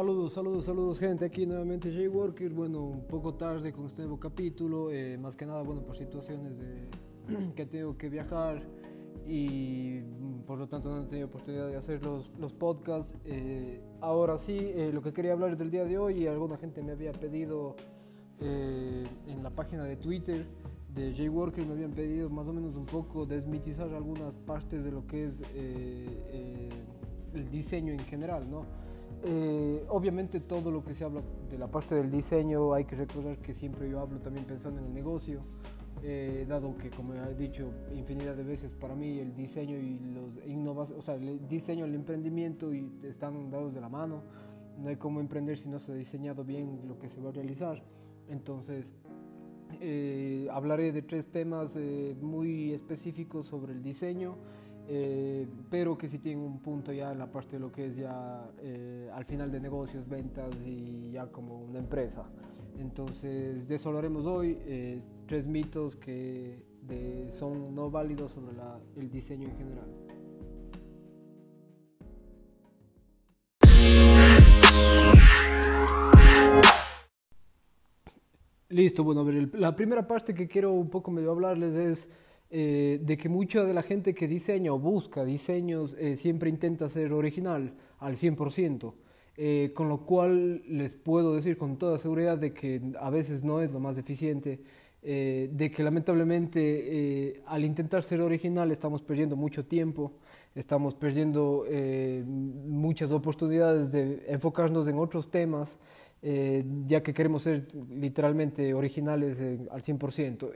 Saludos, saludos, saludos gente, aquí nuevamente Jay Worker, bueno, un poco tarde con este nuevo capítulo, eh, más que nada, bueno, por situaciones de, que tengo que viajar y mm, por lo tanto no he tenido oportunidad de hacer los, los podcasts. Eh, ahora sí, eh, lo que quería hablar del día de hoy alguna gente me había pedido en la página de Twitter de Jay Worker, me habían pedido más o menos un poco desmitizar algunas partes de lo que es el diseño en general, ¿no? Eh, obviamente todo lo que se habla de la parte del diseño hay que recordar que siempre yo hablo también pensando en el negocio, eh, dado que como he dicho infinidad de veces para mí el diseño y los innovaciones, o sea, el diseño, el emprendimiento y están dados de la mano. No hay cómo emprender si no se ha diseñado bien lo que se va a realizar. Entonces, eh, hablaré de tres temas muy específicos sobre el diseño eh, pero que sí tiene un punto ya en la parte de lo que es ya eh, al final de negocios, ventas y ya como una empresa. Entonces, de eso hablaremos hoy, eh, tres mitos que son no válidos sobre el diseño en general. Listo, bueno, a ver, la primera parte que quiero un poco medio hablarles es eh, de que mucha de la gente que diseña o busca diseños eh, siempre intenta ser original al 100%, eh, con lo cual les puedo decir con toda seguridad de que a veces no es lo más eficiente, de que lamentablemente al intentar ser original estamos perdiendo mucho tiempo, estamos perdiendo muchas oportunidades de enfocarnos en otros temas. ya que queremos ser literalmente originales al 100%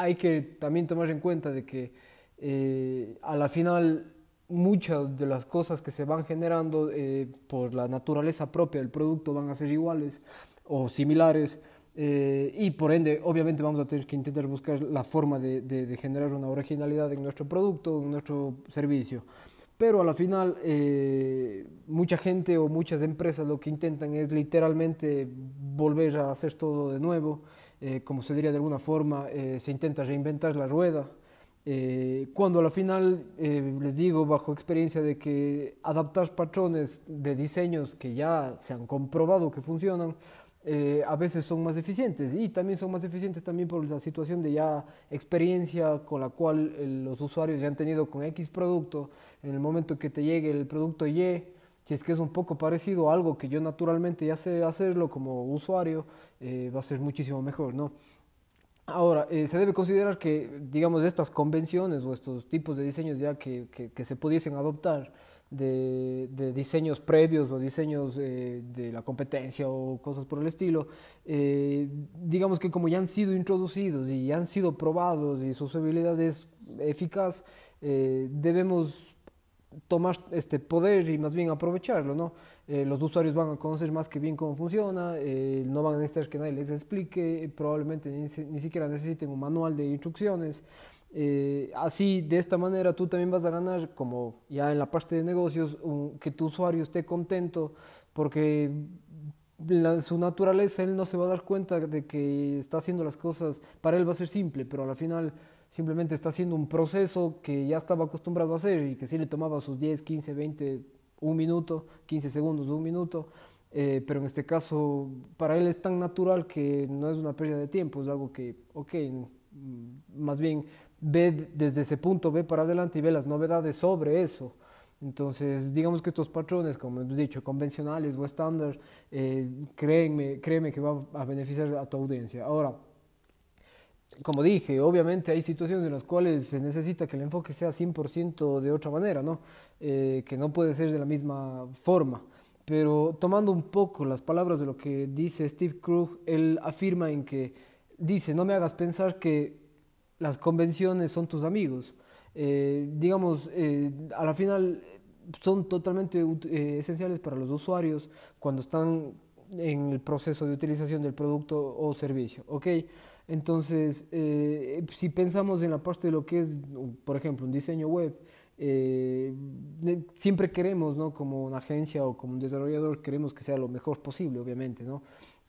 hay que también tomar en cuenta de que eh, a la final muchas de las cosas que se van generando eh, por la naturaleza propia del producto van a ser iguales o similares eh, y por ende obviamente vamos a tener que intentar buscar la forma de, generar una originalidad en nuestro producto, en nuestro servicio. Pero a la final mucha gente o muchas empresas lo que intentan es literalmente volver a hacer todo de nuevo eh, como se diría de alguna forma, eh, se intenta reinventar la rueda, eh, cuando al final les digo bajo experiencia de que adaptar patrones de diseños que ya se han comprobado que funcionan, a veces son más eficientes. Y también son más eficientes también por la situación de ya experiencia con la cual los usuarios ya han tenido con X producto, en el momento que te llegue el producto Y, si es que es un poco parecido a algo que yo naturalmente ya sé hacerlo como usuario, eh, va a ser muchísimo mejor, ¿no? Ahora, eh, se debe considerar que, digamos, estas convenciones o estos tipos de diseños ya que, que, se pudiesen adoptar de, de, diseños previos o diseños eh, de la competencia o cosas por el estilo, digamos que como ya han sido introducidos y ya han sido probados y su usabilidad es eficaz, debemos tomar este poder y más bien aprovecharlo, ¿no? Eh, los usuarios van a conocer más que bien cómo funciona, eh, no van a necesitar que nadie les explique, probablemente ni, siquiera necesiten un manual de instrucciones. Eh, así, de esta manera, tú también vas a ganar, como ya en la parte de negocios, que tu usuario esté contento, porque su naturaleza, él no se va a dar cuenta de que está haciendo las cosas, para él va a ser simple, pero a la final simplemente está haciendo un proceso que ya estaba acostumbrado a hacer y que sí le tomaba sus 10, 15, 20, un minuto, 15 segundos, un minuto, eh, pero en este caso para él es tan natural que no es una pérdida de tiempo, es algo que, ok, mm, más bien ve desde ese punto, ve para adelante y ve las novedades sobre eso. Entonces, digamos que estos patrones, como he dicho, convencionales o estándar, eh, créeme, créeme que va a beneficiar a tu audiencia. Ahora, como dije, obviamente hay situaciones en las cuales se necesita que el enfoque sea 100% de otra manera, ¿no? Eh, que no puede ser de la misma forma. Pero tomando un poco las palabras de lo que dice Steve Krug, él afirma en que dice, no me hagas pensar que las convenciones son tus amigos. Eh, digamos, eh, a la final son totalmente esenciales para los usuarios cuando están en el proceso de utilización del producto o servicio, ¿ok? Entonces, eh, si pensamos en la parte de lo que es, por ejemplo, un diseño web, eh, siempre queremos, ¿no? Como una agencia o como un desarrollador, queremos que sea lo mejor posible, obviamente, ¿no?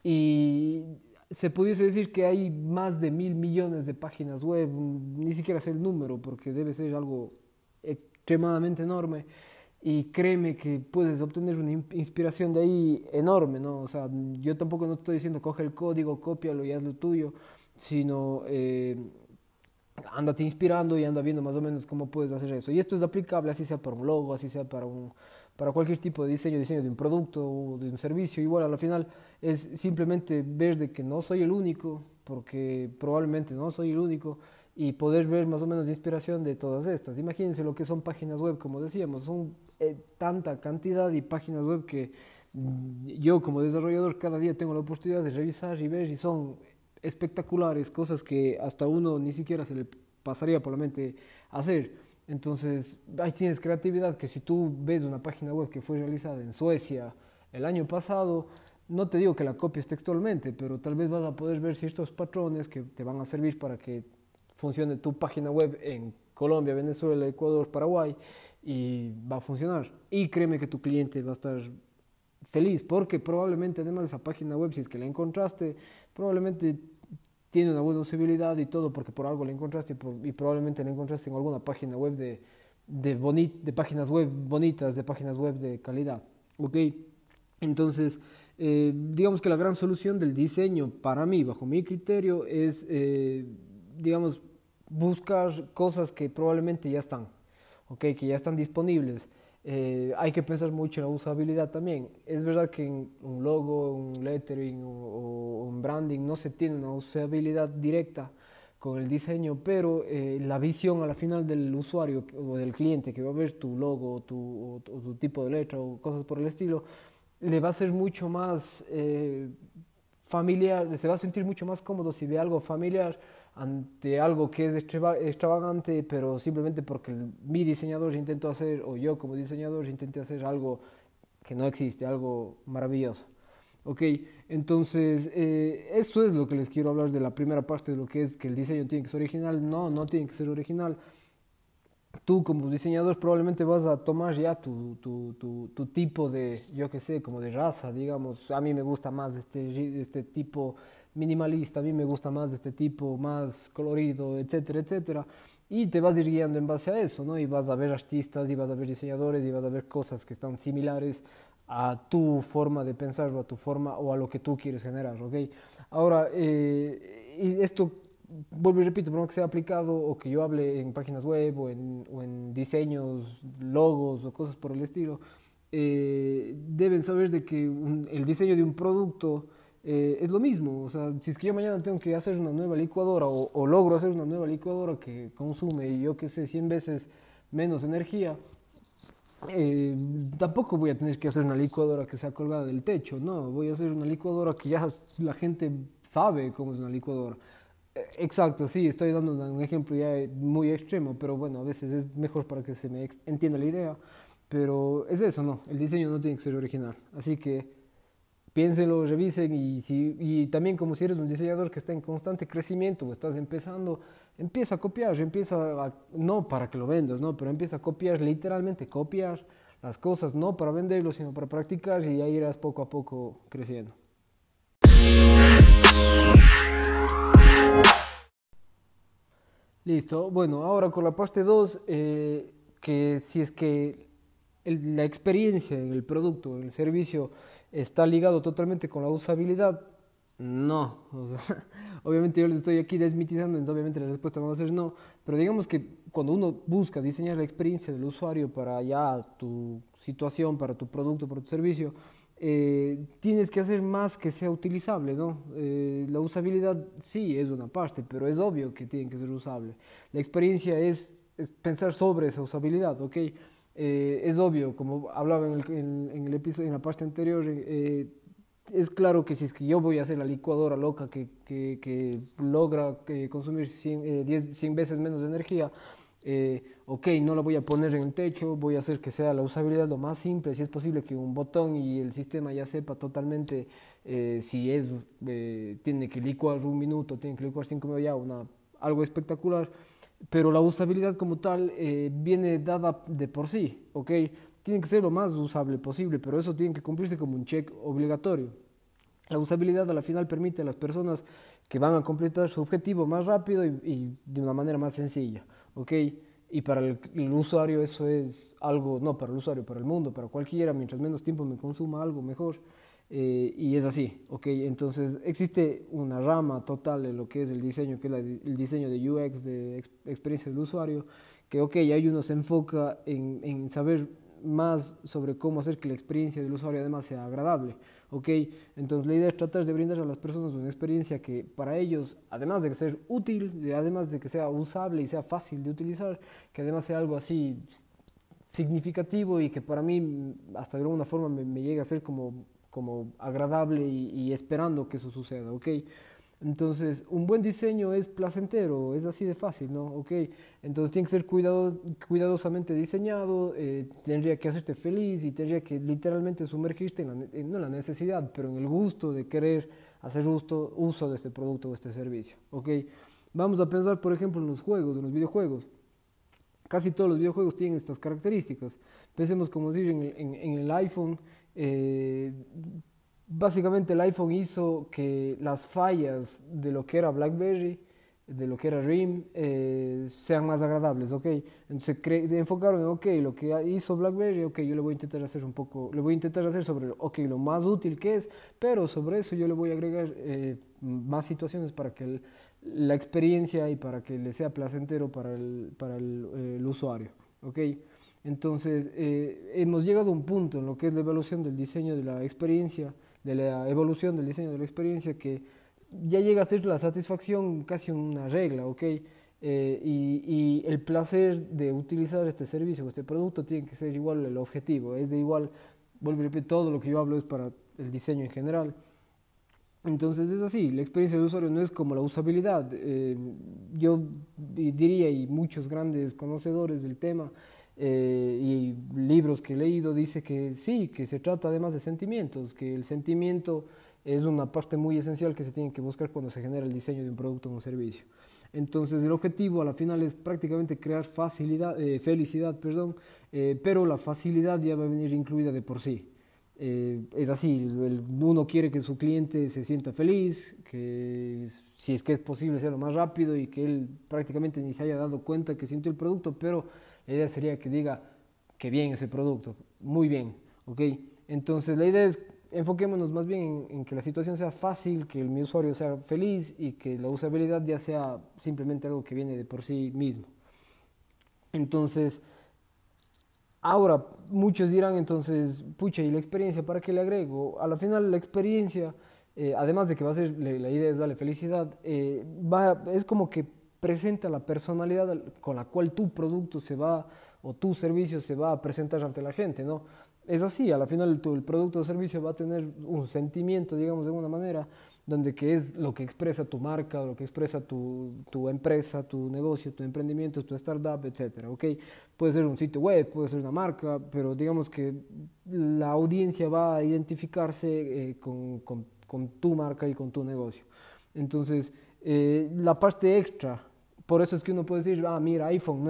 Y se pudiese decir que hay más de mil millones de páginas web, ni siquiera sé el número, porque debe ser algo extremadamente enorme. y créeme que puedes obtener una inspiración de ahí enorme, ¿no? O sea, yo tampoco no estoy diciendo coge el código, cópialo y haz lo tuyo, sino eh, ándate inspirando y anda viendo más o menos cómo puedes hacer eso. Y esto es aplicable así sea para un logo, así sea para un para cualquier tipo de diseño, diseño de un producto o de un servicio. Igual a la final es simplemente ver de que no soy el único, porque probablemente no soy el único, y poder ver más o menos de inspiración de todas estas. Imagínense lo que son páginas web, como decíamos, son eh, tanta cantidad de páginas web que mm, yo como desarrollador cada día tengo la oportunidad de revisar y ver y son espectaculares, cosas que hasta uno ni siquiera se le pasaría por la mente hacer. Entonces, ahí tienes creatividad que si tú ves una página web que fue realizada en Suecia el año pasado, no te digo que la copies textualmente, pero tal vez vas a poder ver ciertos patrones que te van a servir para que funcione tu página web en Colombia, Venezuela, Ecuador, Paraguay y va a funcionar. Y créeme que tu cliente va a estar feliz porque probablemente además de esa página web, si es que la encontraste, probablemente tiene una buena usabilidad y todo porque por algo la encontraste y probablemente la encontraste en alguna página web de, de, de páginas web bonitas, de páginas web de calidad. ¿Ok? Entonces, eh, digamos que la gran solución del diseño para mí, bajo mi criterio, es, eh, digamos, buscar cosas que probablemente ya están, ¿ok? Que ya están disponibles. Eh, hay que pensar mucho en la usabilidad también. Es verdad que en un logo, un lettering o, un branding no se tiene una usabilidad directa con el diseño, pero eh, la visión a la final del usuario o del cliente que va a ver tu logo o tu, tu tipo de letra o cosas por el estilo, le va a ser mucho más eh, familiar, se va a sentir mucho más cómodo si ve algo familiar ante algo que es extravagante, pero simplemente porque mi diseñador intentó hacer, o yo como diseñador intenté hacer algo que no existe, algo maravilloso. Ok, entonces eh, eso es lo que les quiero hablar de la primera parte de lo que es que el diseño tiene que ser original. No, no tiene que ser original. Tú como diseñador probablemente vas a tomar ya tu, tu, tu, tu tipo de, yo qué sé, como de raza, digamos. A mí me gusta más este, este tipo minimalista, a mí me gusta más de este tipo, más colorido, etcétera, etcétera. Y te vas guiando en base a eso, ¿no? Y vas a ver artistas, y vas a ver diseñadores, y vas a ver cosas que están similares a tu forma de pensar, o a tu forma, o a lo que tú quieres generar, ¿ok? Ahora, eh, y esto, vuelvo y repito, por que sea aplicado, o que yo hable en páginas web, o en, o en diseños, logos, o cosas por el estilo, eh, deben saber de que el diseño de un producto eh, es lo mismo. O sea, si es que yo mañana tengo que hacer una nueva licuadora o, logro hacer una nueva licuadora que consume, yo qué sé, 100 veces menos energía, eh, tampoco voy a tener que hacer una licuadora que sea colgada del techo, no, voy a hacer una licuadora que ya la gente sabe cómo es una licuadora. Eh, exacto, sí, estoy dando un ejemplo ya muy extremo, pero bueno, a veces es mejor para que se me entienda la idea, pero es eso, no, el diseño no tiene que ser original, así que piénsenlo, revisen y, si, también como si eres un diseñador que está en constante crecimiento o estás empezando, empieza a copiar, empieza no para que lo vendas, no, pero empieza a copiar, literalmente copiar las cosas, no para venderlo, sino para practicar y ahí irás poco a poco creciendo. Listo, bueno, ahora con la parte 2, eh, que si es que la experiencia en el producto, en el servicio, está ligado totalmente con la usabilidad, no. obviamente yo les estoy aquí desmitizando, entonces obviamente la respuesta va a ser no, pero digamos que cuando uno busca diseñar la experiencia del usuario para ya tu situación, para tu producto, para tu servicio, eh, tienes que hacer más que sea utilizable, ¿no? Eh, la usabilidad sí es una parte, pero es obvio que tiene que ser usable. La experiencia es, es pensar sobre esa usabilidad, ¿ok? Eh, es obvio, como hablaba en el, en, el, episodio, en la parte anterior, eh, es claro que si es que yo voy a hacer la licuadora loca que, que, que logra eh, consumir 100, 10, veces menos de energía, ok, no la voy a poner en el techo, voy a hacer que sea la usabilidad lo más simple, si es posible que un botón y el sistema ya sepa totalmente si es, tiene que licuar un minuto, tiene que licuar cinco ya una, algo espectacular pero la usabilidad como tal eh, viene dada de por sí, ¿ok? Tiene que ser lo más usable posible, pero eso tiene que cumplirse como un check obligatorio. La usabilidad a la final permite a las personas que van a completar su objetivo más rápido y, de una manera más sencilla, ¿ok? y para el, usuario eso es algo, no para el usuario, para el mundo, para cualquiera, mientras menos tiempo me consuma algo mejor. Eh, y es así, ¿ok? Entonces existe una rama total de lo que es el diseño, que es el diseño de UX, de experiencia del usuario, que, ok, ahí uno se enfoca en, en saber más sobre cómo hacer que la experiencia del usuario además sea agradable. ¿ok? Entonces la idea es tratar de brindar a las personas una experiencia que para ellos, además de ser útil, además de que sea usable y sea fácil de utilizar, que además sea algo así significativo y que para mí hasta de alguna forma me, me llegue a ser como, como agradable y, y, esperando que eso suceda, ¿ok? Entonces, un buen diseño es placentero, es así de fácil, ¿no? Ok, entonces tiene que ser cuidado, cuidadosamente diseñado, eh, tendría que hacerte feliz y tendría que literalmente sumergirte en la, no en la necesidad, pero en el gusto de querer hacer justo uso de este producto o este servicio, ok. Vamos a pensar, por ejemplo, en los juegos, en los videojuegos. Casi todos los videojuegos tienen estas características. Pensemos, como decir, en el, en el iPhone, eh, básicamente el iPhone hizo que las fallas de lo que era BlackBerry, de lo que era RIM, eh, sean más agradables, ¿ok? Entonces enfocaron en, ok, lo que hizo BlackBerry, ok, yo le voy a intentar hacer un poco, le voy a intentar hacer sobre, ok, lo más útil que es, pero sobre eso yo le voy a agregar eh, más situaciones para que la experiencia y para que le sea placentero para el, para el, usuario, ¿ok? Entonces, eh, hemos llegado a un punto en lo que es la evaluación del diseño de la experiencia, de la evolución del diseño de la experiencia que ya llega a ser la satisfacción casi una regla, ¿ok? Eh, y, el placer de utilizar este servicio o este producto tiene que ser igual el objetivo, es de igual, vuelvo a repetir, todo lo que yo hablo es para el diseño en general. Entonces es así, la experiencia de usuario no es como la usabilidad. Eh, yo diría, y muchos grandes conocedores del tema, eh, y libros que he leído dice que sí, que se trata además de sentimientos, que el sentimiento es una parte muy esencial que se tiene que buscar cuando se genera el diseño de un producto o un servicio. Entonces el objetivo a la final es prácticamente crear facilidad, eh, felicidad, perdón, eh, pero la facilidad ya va a venir incluida de por sí. es así, uno quiere que su cliente se sienta feliz, que si es que es posible sea lo más rápido y que él prácticamente ni se haya dado cuenta que sintió el producto, pero la idea sería que diga que bien ese producto, muy bien, ¿ok? Entonces la idea es enfoquémonos más bien en, que la situación sea fácil, que el usuario sea feliz y que la usabilidad ya sea simplemente algo que viene de por sí mismo. Entonces, ahora muchos dirán entonces, pucha, ¿y la experiencia para qué le agrego? A la final la experiencia, eh, además de que va a ser, la, idea es darle felicidad, eh, es como que presenta la personalidad con la cual tu producto se va o tu servicio se va a presentar ante la gente, ¿no? Es así, a la final tu, el producto o servicio va a tener un sentimiento, digamos, de alguna manera, donde que es lo que expresa tu marca, lo que expresa tu, tu empresa, tu negocio, tu emprendimiento, tu startup, etcétera, ¿ok? Puede ser un sitio web, puede ser una marca, pero digamos que la audiencia va a identificarse eh, con, con, con, tu marca y con tu negocio. Entonces, eh, la parte extra por eso es que uno puede decir, ah, mira, iPhone,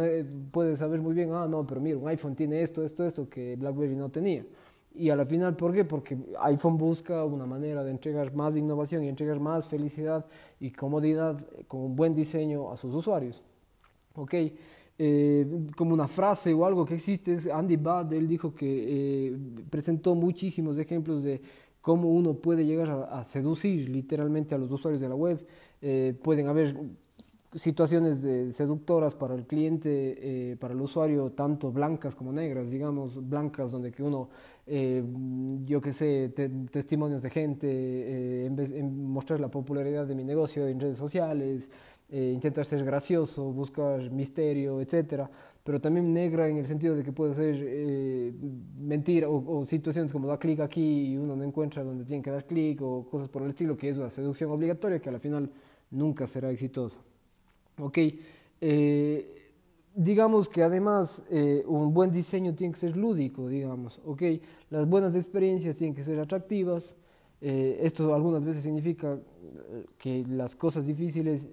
puede saber muy bien, ah, no, pero mira, un iPhone tiene esto, esto, esto que BlackBerry no tenía. Y a la final, ¿por qué? Porque iPhone busca una manera de entregar más innovación y entregar más felicidad y comodidad con un buen diseño a sus usuarios. ¿Ok? Eh, como una frase o algo que existe, es Andy Bad, él dijo que eh, presentó muchísimos ejemplos de cómo uno puede llegar a, seducir literalmente a los usuarios de la web. Eh, pueden haber situaciones seductoras para el cliente, eh, para el usuario, tanto blancas como negras, digamos, blancas donde que uno, eh, yo que sé, testimonios de gente, eh, en vez en mostrar la popularidad de mi negocio en redes sociales, intentar ser gracioso, buscar misterio, etcétera, pero también negra en el sentido de que puede ser mentira o, o, situaciones como da clic aquí y uno no encuentra donde tiene que dar clic o cosas por el estilo, que es la seducción obligatoria que al final nunca será exitosa. ¿Ok? Eh, digamos que además eh, un buen diseño tiene que ser lúdico, digamos, ¿ok? Las buenas experiencias tienen que ser atractivas. Eh, esto algunas veces significa que las cosas difíciles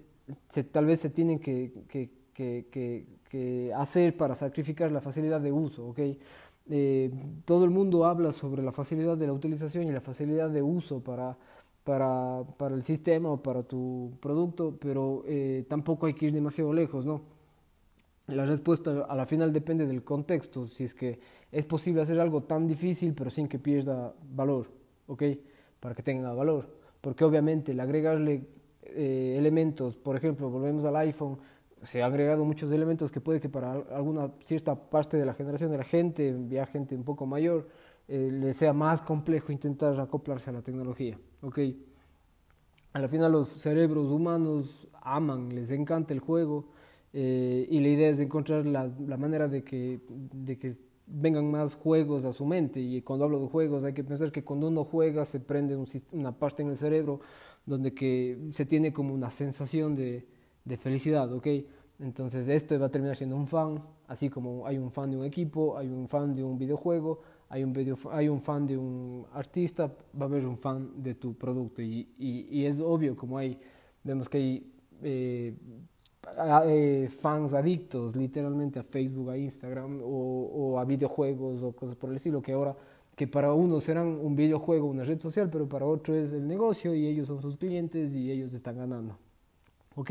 tal vez se tienen que, que, que, que, hacer para sacrificar la facilidad de uso, ¿ok? todo el mundo habla sobre la facilidad de la utilización y la facilidad de uso para para, para el sistema o para tu producto, pero eh, tampoco hay que ir demasiado lejos, ¿no? La respuesta a la final depende del contexto, si es que es posible hacer algo tan difícil pero sin que pierda valor, ¿ok? Para que tenga valor. Porque obviamente el agregarle eh, elementos, por ejemplo, volvemos al iPhone, se han agregado muchos elementos que puede que para alguna cierta parte de la generación de la gente, ya gente un poco mayor, eh, le sea más complejo intentar acoplarse a la tecnología, ¿ok? A la final los cerebros humanos aman, les encanta el juego, eh, y la idea es encontrar la, manera de que, de que vengan más juegos a su mente. Y cuando hablo de juegos hay que pensar que cuando uno juega se prende una parte en el cerebro donde que se tiene como una sensación de, de felicidad, ¿ok? Entonces esto va a terminar siendo un fan, así como hay un fan de un equipo, hay un fan de un videojuego, hay un, video, hay un fan de un artista, va a haber un fan de tu producto. Y, y, y es obvio, como hay, vemos que hay eh, eh, fans adictos literalmente a Facebook, a Instagram o, a videojuegos o cosas por el estilo, que ahora que para uno serán un videojuego, una red social, pero para otro es el negocio y ellos son sus clientes y ellos están ganando. ¿Ok?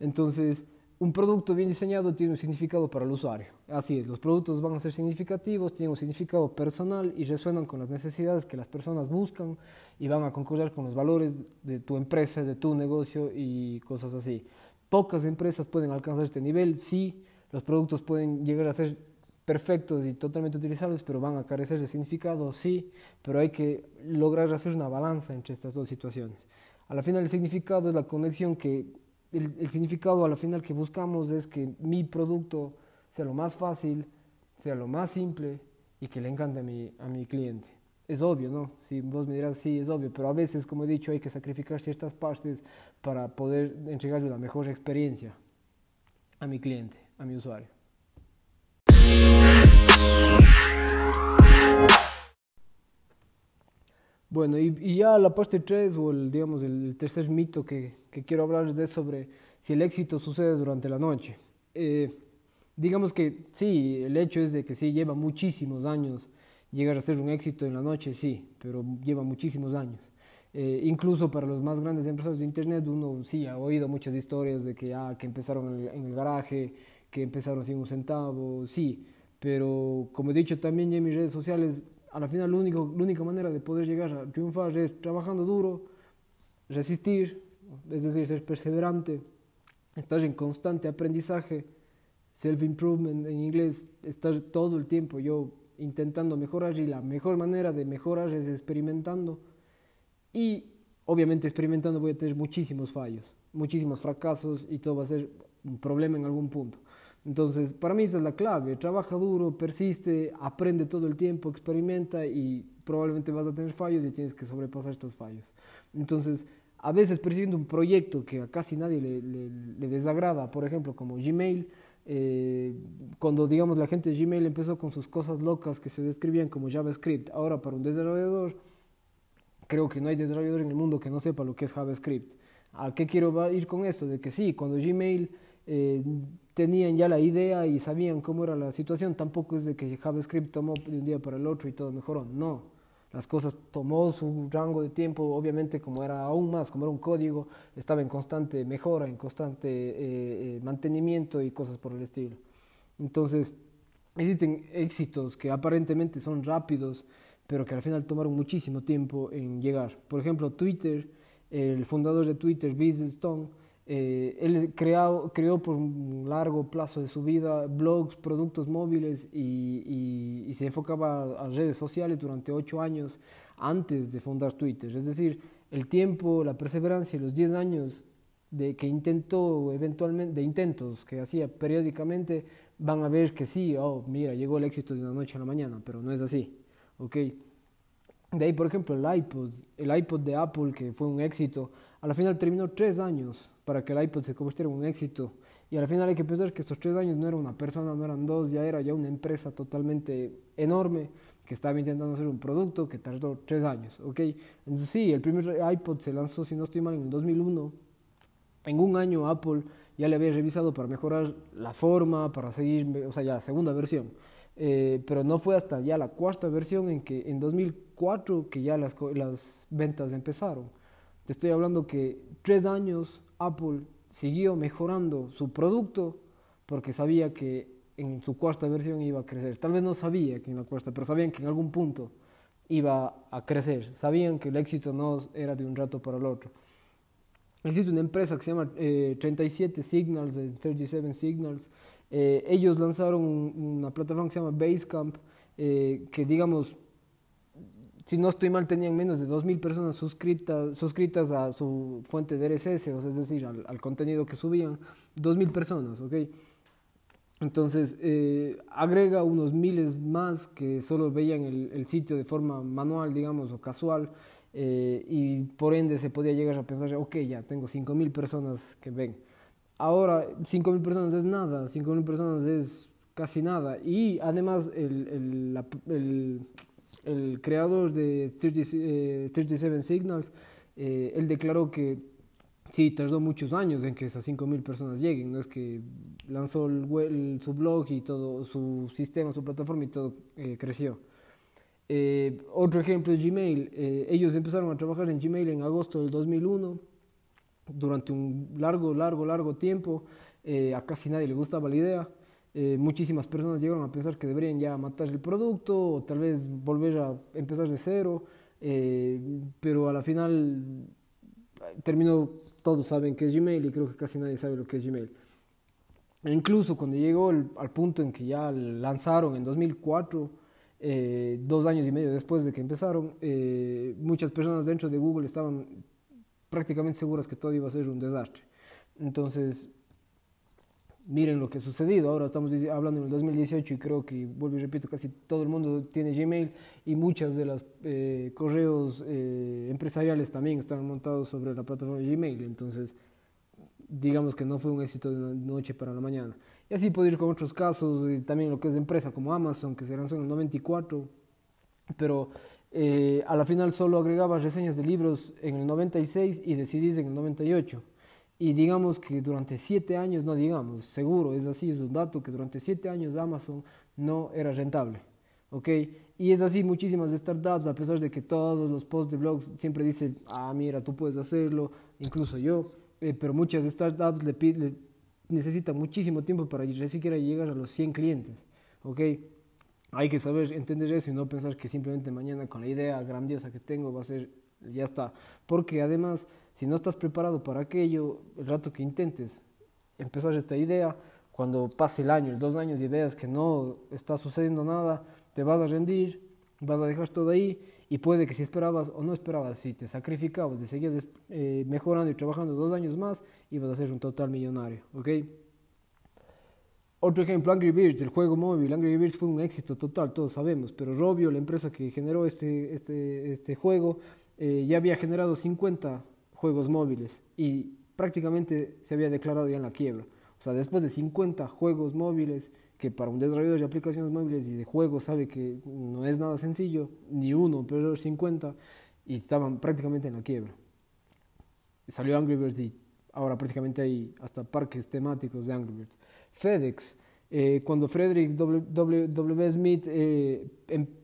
Entonces, un producto bien diseñado tiene un significado para el usuario. Así es, los productos van a ser significativos, tienen un significado personal y resuenan con las necesidades que las personas buscan y van a concordar con los valores de tu empresa, de tu negocio y cosas así. Pocas empresas pueden alcanzar este nivel, sí, los productos pueden llegar a ser perfectos y totalmente utilizables, pero van a carecer de significado, sí, pero hay que lograr hacer una balanza entre estas dos situaciones. A la final el significado es la conexión que, el, significado a la final que buscamos es que mi producto sea lo más fácil, sea lo más simple y que le encante a mi, a mi cliente es obvio, ¿no? Si vos me dirás, sí, es obvio, pero a veces, como he dicho, hay que sacrificar ciertas partes para poder entregarle la mejor experiencia a mi cliente, a mi usuario. Bueno, y, ya la parte 3, o el, digamos, el tercer mito que, que quiero hablar es sobre si el éxito sucede durante la noche. Eh, digamos que sí, el hecho es de que sí, lleva muchísimos años llegar a ser un éxito en la noche, sí, pero lleva muchísimos años. Eh, incluso para los más grandes empresarios de Internet, uno sí ha oído muchas historias de que, ah, que empezaron en el, garaje, que empezaron sin un centavo, sí, pero como he dicho también en mis redes sociales, a la final la única manera de poder llegar a triunfar es trabajando duro, resistir, es decir, ser perseverante, estar en constante aprendizaje, self-improvement en inglés, estar todo el tiempo. Yo intentando mejorar y la mejor manera de mejorar es experimentando y obviamente experimentando voy a tener muchísimos fallos, muchísimos fracasos y todo va a ser un problema en algún punto. Entonces, para mí esa es la clave, trabaja duro, persiste, aprende todo el tiempo, experimenta y probablemente vas a tener fallos y tienes que sobrepasar estos fallos. Entonces, a veces persiguiendo un proyecto que a casi nadie le, le desagrada, por ejemplo, como Gmail, eh, cuando digamos la gente de Gmail empezó con sus cosas locas que se describían como JavaScript, ahora para un desarrollador, creo que no hay desarrollador en el mundo que no sepa lo que es JavaScript. ¿A qué quiero ir con esto? De que sí, cuando Gmail eh, tenían ya la idea y sabían cómo era la situación, tampoco es de que JavaScript tomó de un día para el otro y todo mejoró, no las cosas tomó su rango de tiempo, obviamente como era aún más, como era un código, estaba en constante mejora, en constante eh, eh, mantenimiento y cosas por el estilo. Entonces, existen éxitos que aparentemente son rápidos, pero que al final tomaron muchísimo tiempo en llegar. Por ejemplo, Twitter, el fundador de Twitter, Biz Stone, eh, él creó, creó por un largo plazo de su vida blogs, productos móviles y, y, se enfocaba a, redes sociales durante ocho años antes de fundar Twitter. Es decir, el tiempo, la perseverancia, los diez años de que intentó eventualmente, de intentos que hacía periódicamente, van a ver que sí, oh, mira, llegó el éxito de una noche a la mañana, pero no es así, ¿ok? De ahí, por ejemplo, el iPod, el iPod de Apple, que fue un éxito, a la final terminó tres años para que el iPod se convirtiera en un éxito. Y al final hay que pensar que estos tres años no era una persona, no eran dos, ya era ya una empresa totalmente enorme que estaba intentando hacer un producto que tardó tres años, ¿ok? Entonces sí, el primer iPod se lanzó, si no estoy mal, en el 2001. En un año Apple ya le había revisado para mejorar la forma, para seguir, o sea, ya segunda versión. Eh, pero no fue hasta ya la cuarta versión en que en 2004 que ya las, las ventas empezaron. Te estoy hablando que tres años Apple siguió mejorando su producto porque sabía que en su cuarta versión iba a crecer. Tal vez no sabía que en la cuarta, pero sabían que en algún punto iba a crecer. Sabían que el éxito no era de un rato para el otro. Existe una empresa que se llama 37 eh, Signals, 37 Signals. Eh, ellos lanzaron una plataforma que se llama Basecamp, eh, que digamos, si no estoy mal, tenían menos de 2.000 personas suscritas, suscritas a su fuente de RSS, o sea, es decir, al, al, contenido que subían, 2.000 personas, ¿ok? Entonces, eh, agrega unos miles más que solo veían el, el, sitio de forma manual, digamos, o casual, eh, y por ende se podía llegar a pensar, ok, ya tengo 5.000 personas que ven. Ahora, 5.000 personas es nada, 5.000 personas es casi nada, y además el, el, la, el el creador de 37 eh, Signals, eh, él declaró que sí, tardó muchos años en que esas 5.000 personas lleguen, no es que lanzó el, su blog y todo, su sistema, su plataforma y todo eh, creció. otro ejemplo es Gmail. ellos empezaron a trabajar en Gmail en agosto del 2001. Durante un largo, largo, largo tiempo, a casi nadie le gustaba la idea. Eh, muchísimas personas llegaron a pensar que deberían ya matar el producto o tal vez volver a empezar de cero, eh, pero a la final terminó, todos saben que es Gmail y creo que casi nadie sabe lo que es Gmail. E incluso cuando llegó al punto en que ya lanzaron en 2004, eh, dos años y medio después de que empezaron, muchas personas dentro de Google estaban prácticamente seguras que todo iba a ser un desastre. Entonces, miren lo que ha sucedido. Ahora estamos hablando en el 2018 y creo que, vuelvo y repito, casi todo el mundo tiene Gmail y muchas de las eh, correos eh, empresariales también están montados sobre la plataforma de Gmail. Entonces, digamos que no fue un éxito de una noche para la mañana. Y así puedo ir con otros casos, también lo que es de empresa como Amazon, que se lanzó en el 94, pero eh, a la final solo agregaba reseñas de libros en el 96 y de CDs en el 98 y digamos que durante siete años, no digamos, seguro, es así, es un dato, que durante siete años Amazon no era rentable. ¿ok? Y es así muchísimas startups, a pesar de que todos los posts de blogs siempre dicen, ah, mira, tú puedes hacerlo, incluso yo, eh, pero muchas startups le, le, necesitan muchísimo tiempo para ni siquiera llegar a los 100 clientes. ¿ok? Hay que saber entender eso y no pensar que simplemente mañana con la idea grandiosa que tengo va a ser, ya está. Porque además si no estás preparado para aquello, el rato que intentes empezar esta idea, cuando pase el año, el dos años y veas que no está sucediendo nada, te vas a rendir, vas a dejar todo ahí y puede que si esperabas o no esperabas, si te sacrificabas y seguías eh, mejorando y trabajando dos años más, ibas a ser un total millonario, ¿ok? Otro ejemplo, Angry Birds, el juego móvil. Angry Birds fue un éxito total, todos sabemos, pero Robio, la empresa que generó este, este, este juego, eh, ya había generado 50 juegos móviles y prácticamente se había declarado ya en la quiebra. O sea, después de 50 juegos móviles, que para un desarrollador de aplicaciones móviles y de juegos sabe que no es nada sencillo, ni uno, pero 50, y estaban prácticamente en la quiebra. Salió Angry Birds y ahora prácticamente hay hasta parques temáticos de Angry Birds. FedEx, eh, cuando Frederick W. w, Smith eh,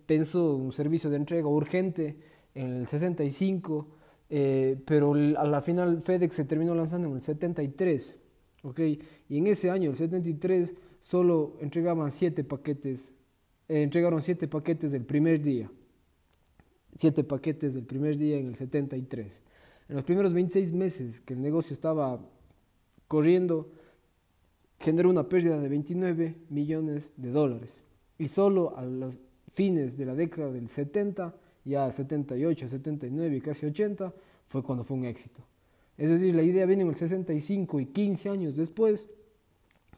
pensó un servicio de entrega urgente en el 65, eh, pero a la final FedEx se terminó lanzando en el 73, ¿ok? Y en ese año, el 73, solo entregaban siete paquetes, eh, entregaron siete paquetes del primer día, siete paquetes del primer día en el 73. En los primeros 26 meses que el negocio estaba corriendo, generó una pérdida de 29 millones de dólares. Y solo a los fines de la década del 70 ya 78, 79 y casi 80, fue cuando fue un éxito. Es decir, la idea viene en el 65 y 15 años después,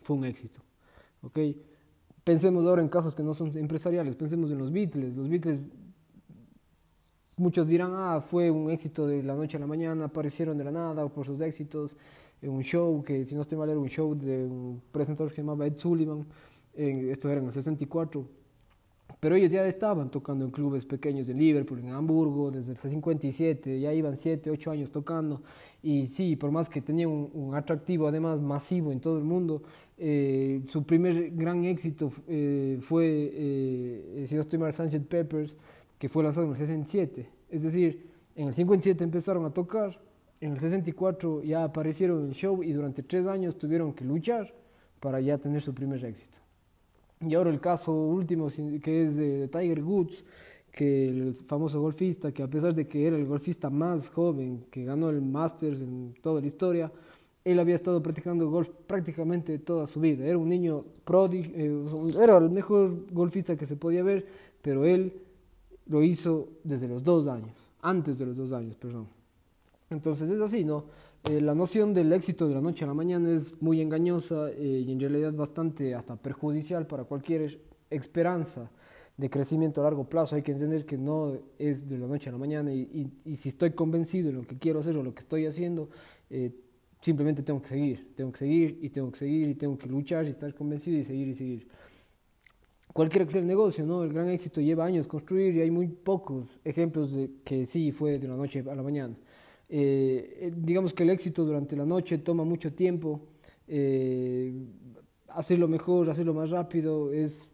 fue un éxito. ¿ok? Pensemos ahora en casos que no son empresariales, pensemos en los Beatles. Los Beatles, muchos dirán, ah, fue un éxito de la noche a la mañana, aparecieron de la nada por sus éxitos, en un show que, si no estoy mal, era un show de un presentador que se llamaba Ed Sullivan, esto era en el 64 pero ellos ya estaban tocando en clubes pequeños de Liverpool, en Hamburgo, desde el 57, ya iban 7, 8 años tocando. Y sí, por más que tenían un, atractivo además masivo en todo el mundo, eh, su primer gran éxito eh, fue, eh, si no estoy mal, Peppers, que fue lanzado en el 67. Es decir, en el 57 empezaron a tocar, en el 64 ya aparecieron en el show y durante tres años tuvieron que luchar para ya tener su primer éxito. Y ahora el caso último que es de Tiger Woods, que el famoso golfista, que a pesar de que era el golfista más joven, que ganó el Masters en toda la historia, él había estado practicando golf prácticamente toda su vida. Era un niño prodigio, eh, era el mejor golfista que se podía ver, pero él lo hizo desde los dos años, antes de los dos años, perdón. Entonces es así, ¿no? Eh, la noción del éxito de la noche a la mañana es muy engañosa eh, y en realidad bastante hasta perjudicial para cualquier esperanza de crecimiento a largo plazo. Hay que entender que no es de la noche a la mañana y, si estoy convencido de lo que quiero hacer o lo que estoy haciendo, eh, simplemente tengo que seguir, tengo que seguir y tengo que seguir y tengo que luchar y estar convencido y seguir y seguir. Cualquier que sea el negocio, ¿no? El gran éxito lleva años construir y hay muy pocos ejemplos de que sí fue de la noche a la mañana. Eh, eh, digamos que el éxito durante la noche toma mucho tiempo, eh, hacerlo mejor, hacerlo más rápido, es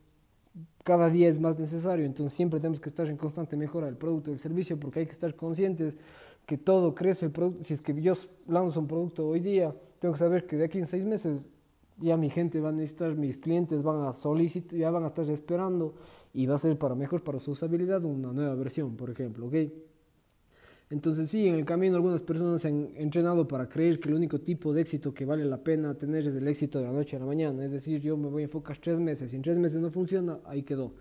cada día es más necesario, entonces siempre tenemos que estar en constante mejora del producto, del servicio, porque hay que estar conscientes que todo crece el producto. Si es que yo lanzo un producto hoy día, tengo que saber que de aquí en seis meses ya mi gente va a necesitar, mis clientes van a solicitar, ya van a estar esperando y va a ser para mejor para su usabilidad una nueva versión, por ejemplo, ¿ok? Entonces sí, en el camino algunas personas se han entrenado para creer que el único tipo de éxito que vale la pena tener es el éxito de la noche a la mañana. Es decir, yo me voy a enfocar tres meses, si en tres meses no funciona, ahí quedó.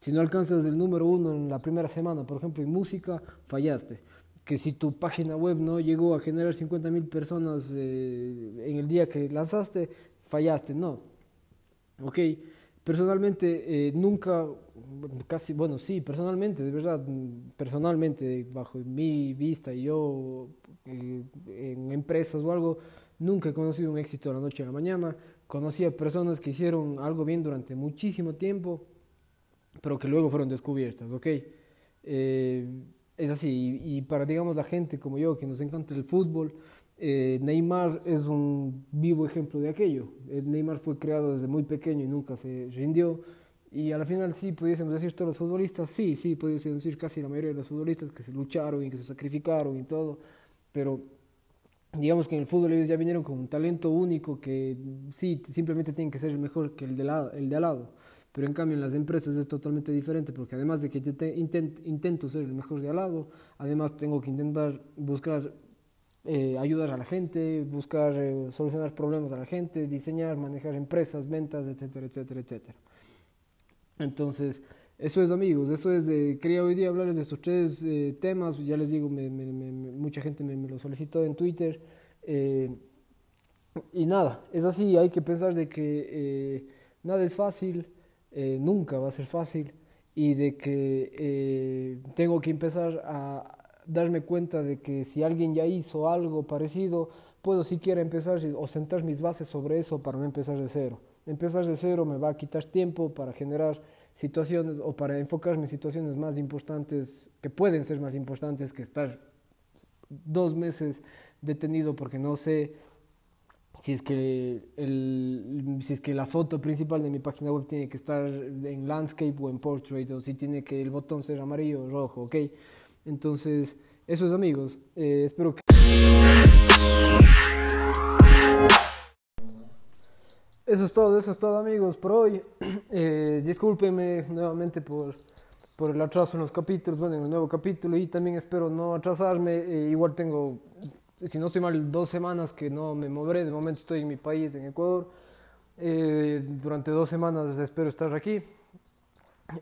Si no alcanzas el número uno en la primera semana, por ejemplo, en música, fallaste. Que si tu página web no llegó a generar 50 mil personas eh, en el día que lanzaste, fallaste. No. ¿Ok? Personalmente, eh, nunca, casi, bueno, sí, personalmente, de verdad, personalmente, bajo mi vista, y yo eh, en empresas o algo, nunca he conocido un éxito de la noche a la mañana. Conocí a personas que hicieron algo bien durante muchísimo tiempo, pero que luego fueron descubiertas, ¿ok? Eh, es así, y para, digamos, la gente como yo, que nos encanta el fútbol, eh, Neymar es un vivo ejemplo de aquello. Eh, Neymar fue creado desde muy pequeño y nunca se rindió. Y a la final sí pudiésemos decir todos los futbolistas, sí, sí, pudiésemos decir casi la mayoría de los futbolistas que se lucharon y que se sacrificaron y todo, pero digamos que en el fútbol ellos ya vinieron con un talento único que sí, simplemente tienen que ser mejor que el de, la, el de al lado. Pero en cambio en las empresas es totalmente diferente porque además de que yo intento ser el mejor de al lado, además tengo que intentar buscar eh, ayudar a la gente, buscar eh, solucionar problemas a la gente, diseñar, manejar empresas, ventas, etcétera, etcétera, etcétera. Entonces, eso es amigos, eso es, eh, quería hoy día hablarles de estos tres eh, temas, ya les digo, mucha gente me, lo solicitó en Twitter. y nada, es así, hay que pensar de que nada es fácil, nunca va a ser fácil, y de que tengo que empezar a darme cuenta de que si alguien ya hizo algo parecido, puedo siquiera empezar o sentar mis bases sobre eso para no empezar de cero. Empezar de cero me va a quitar tiempo para generar situaciones o para enfocarme en situaciones más importantes, que pueden ser más importantes que estar dos meses detenido porque no sé si es que el, si es que la foto principal de mi página web tiene que estar en landscape o en portrait o si tiene que el botón ser amarillo o rojo, ¿ok? Entonces, eso es amigos. Eh, espero que... Eso es todo, eso es todo amigos por hoy. Eh, discúlpenme nuevamente por, por el atraso en los capítulos, bueno, en el nuevo capítulo y también espero no atrasarme. Eh, igual tengo, si no estoy mal, dos semanas que no me moveré. De momento estoy en mi país, en Ecuador. durante dos semanas espero estar aquí.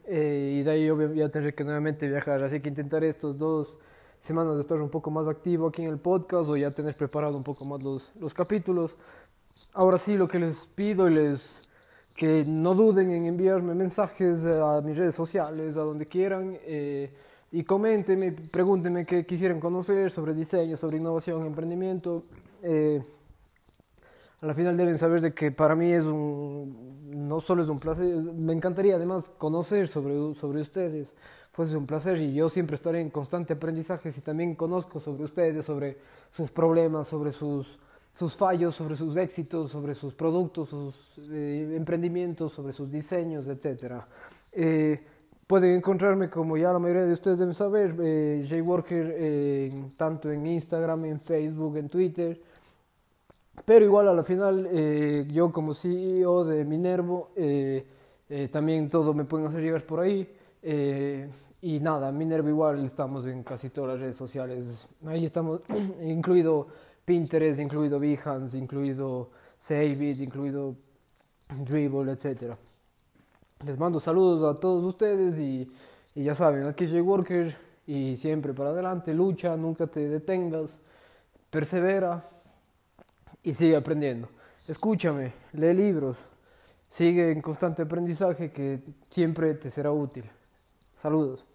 Eh, y de ahí yo ya tendré que nuevamente viajar, así que intentaré estos dos semanas de estar un poco más activo aquí en el podcast o ya tener preparado un poco más los, los capítulos. Ahora sí, lo que les pido y les que no duden en enviarme mensajes a mis redes sociales, a donde quieran, eh, y coméntenme, pregúntenme qué quisieran conocer sobre diseño, sobre innovación, emprendimiento. Eh, a la final deben saber de que para mí es un, no solo es un placer, me encantaría además conocer sobre, sobre ustedes, fue un placer y yo siempre estaré en constante aprendizaje si también conozco sobre ustedes, sobre sus problemas, sobre sus, sus fallos, sobre sus éxitos, sobre sus productos, sus eh, emprendimientos, sobre sus diseños, etc. Eh, pueden encontrarme, como ya la mayoría de ustedes deben saber, eh, Jay Worker, tanto en Instagram, en Facebook, en Twitter Pero igual a la final, eh, yo como CEO de Minervo, eh, eh, también todo me pueden hacer llegar por ahí. y nada, Minervo igual estamos en casi todas las redes sociales. Ahí estamos, incluido Pinterest, incluido Behance, incluido Saveit, incluido Dribble, etc. Les mando saludos a todos ustedes y, y ya saben, aquí soy Worker y siempre para adelante, lucha, nunca te detengas, persevera y sigue aprendiendo. Escúchame, lee libros, sigue en constante aprendizaje que siempre te será útil. Saludos.